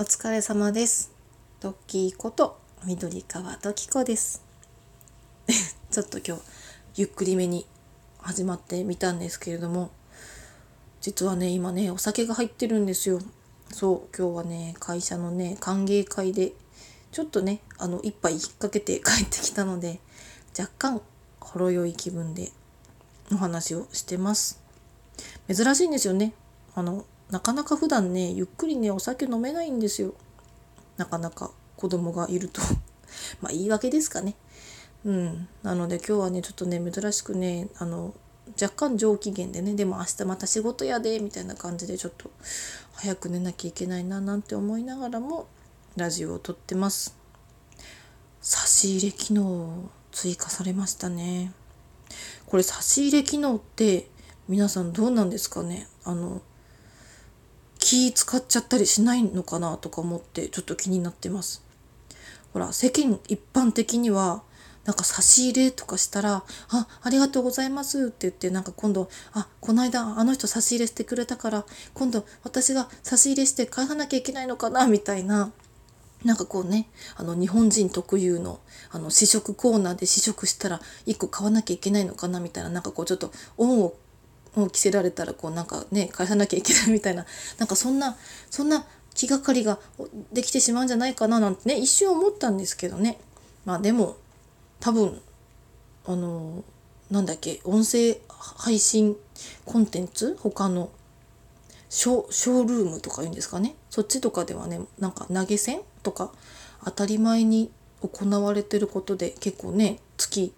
お疲れ様です。トッキーこと緑川時子です。ちょっと今日ゆっくりめに始まってみたんですけれども、実はね今ねお酒が入ってるんですよ。そう今日はね会社のね歓迎会でちょっとねあの一杯引っ掛けて 帰ってきたので若干ほろ酔い気分でお話をしてます。珍しいんですよね。あのなかなか普段ねゆっくりねお酒飲めないんですよ。なかなか子供がいると。まあ言い訳ですかね。うん。なので今日はねちょっとね珍しくねあの若干上機嫌でねでも明日また仕事やでみたいな感じでちょっと早く寝なきゃいけないななんて思いながらもラジオを撮ってます。差し入れ機能追加されましたね。これ差し入れ機能って皆さんどうなんですかね？あの気使っちゃったりしないのかなとか思ってちょっと気になってます。ほら世間一般的にはなんか差し入れとかしたら「あありがとうございます」って言ってなんか今度「あこの間あの人差し入れしてくれたから今度私が差し入れして返さなきゃいけないのかな」みたいななんかこうねあの日本人特有のあの試食コーナーで試食したら1個買わなきゃいけないのかなみたいななんかこうちょっと恩をを着せられたらこうなんかね返さなきゃいけないみたいななんかそんなそんな気がかりができてしまうんじゃないかななんてね一瞬思ったんですけどね。まあでも多分あのなんだっけ音声配信コンテンツ？他のショショールームとか言うんですかね？そっちとかではねなんか投げ銭とか当たり前に行われてることで結構ね月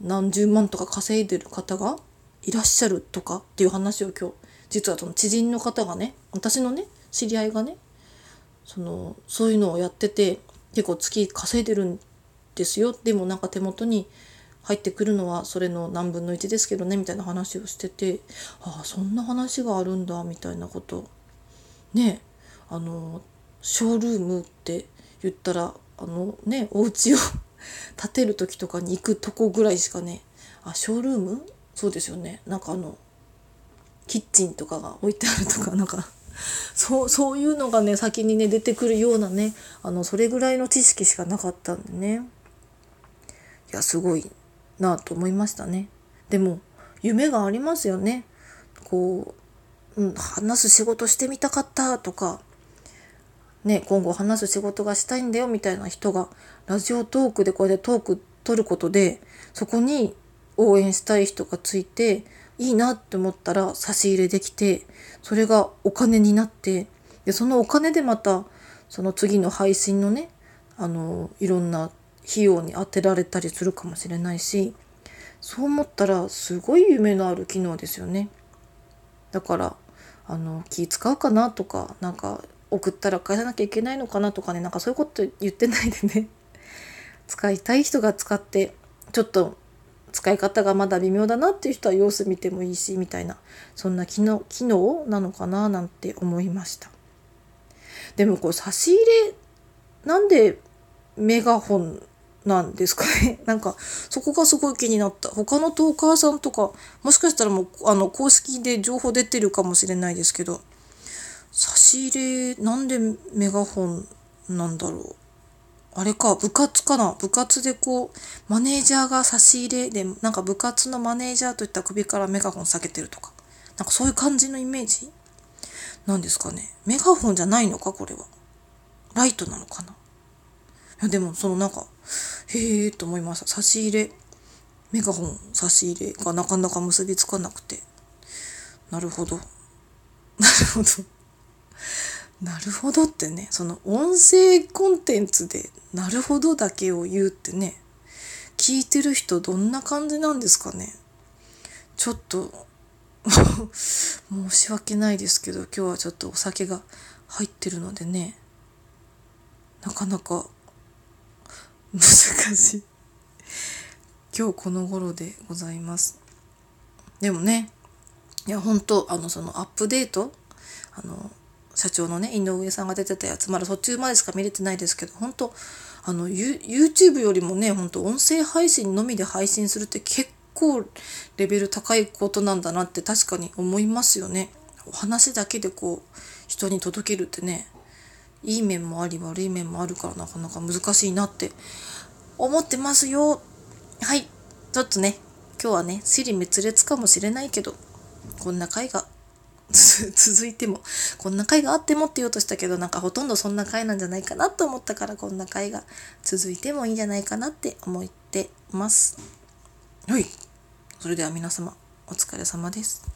何十万とか稼いでる方がいらっしゃるとかっていう話を今日実はその知人の方がね私のね知り合いがねそのそういうのをやってて結構月稼いでるんですよ。でもなんか手元に入ってくるのはそれの何分の1ですけどねみたいな話をしててああそんな話があるんだみたいなことねあのショールームって言ったらあのねお家を 建てる時とかに行くとこぐらいしかねあショールーム？そうですよね。なんかあのキッチンとかが置いてあるとか なんかそうそういうのがね先にね出てくるようなねあのそれぐらいの知識しかなかったんでね。いやすごいなと思いましたね。でも夢がありますよね。こう、うん、話す仕事してみたかったとかね今後話す仕事がしたいんだよみたいな人がラジオトークでこうやってトーク取ることでそこに応援したい人がついていいなって思ったら差し入れできてそれがお金になってでそのお金でまたその次の配信のねあのいろんな費用に当てられたりするかもしれないしそう思ったらすごい夢のある機能ですよね。だからあの気使うかなとかなんか送ったら返さなきゃいけないのかなとかねなんかそういうこと言ってないでね使いたい人が使ってちょっと使い方がまだ微妙だなっていう人は様子見てもいいしみたいなそんな機能機能なのかななんて思いました。でもこう差し入れなんでメガホンなんですかね？なんかそこがすごい気になった。他のトーカーさんとかもしかしたらもうあの公式で情報出てるかもしれないですけど差し入れなんでメガホンなんだろう？あれか、部活かな？部活でこう、マネージャーが差し入れで、なんか部活のマネージャーといった首からメガホン下げてるとか。なんかそういう感じのイメージ？なんですかね。メガホンじゃないのか？これは。ライトなのかな？いや、でもそのなんか、へえーと思いました。差し入れ、メガホン差し入れがなかなか結びつかなくて。なるほど。なるほど。なるほどってね。その音声コンテンツで「なるほど」だけを言うってね。聞いてる人どんな感じなんですかね。ちょっと 申し訳ないですけど今日はちょっとお酒が入ってるのでね。なかなか難しい。今日この頃でございます。でもねいや本当あのそのアップデートあの社長のね井上さんが出てたやつまだ途中までしか見れてないですけど本当あの YouTube よりもね本当音声配信のみで配信するって結構レベル高いことなんだなって確かに思いますよね。お話だけでこう人に届けるってねいい面もあり悪い面もあるからなかなか難しいなって思ってますよはいちょっとね今日はね尻滅裂かもしれないけどこんな回が 続いてもこんな回があってもって言おうとしたけどなんかほとんどそんな回なんじゃないかなと思ったからこんな回が続いてもいいんじゃないかなって思ってます。はい。それでは皆様お疲れ様です。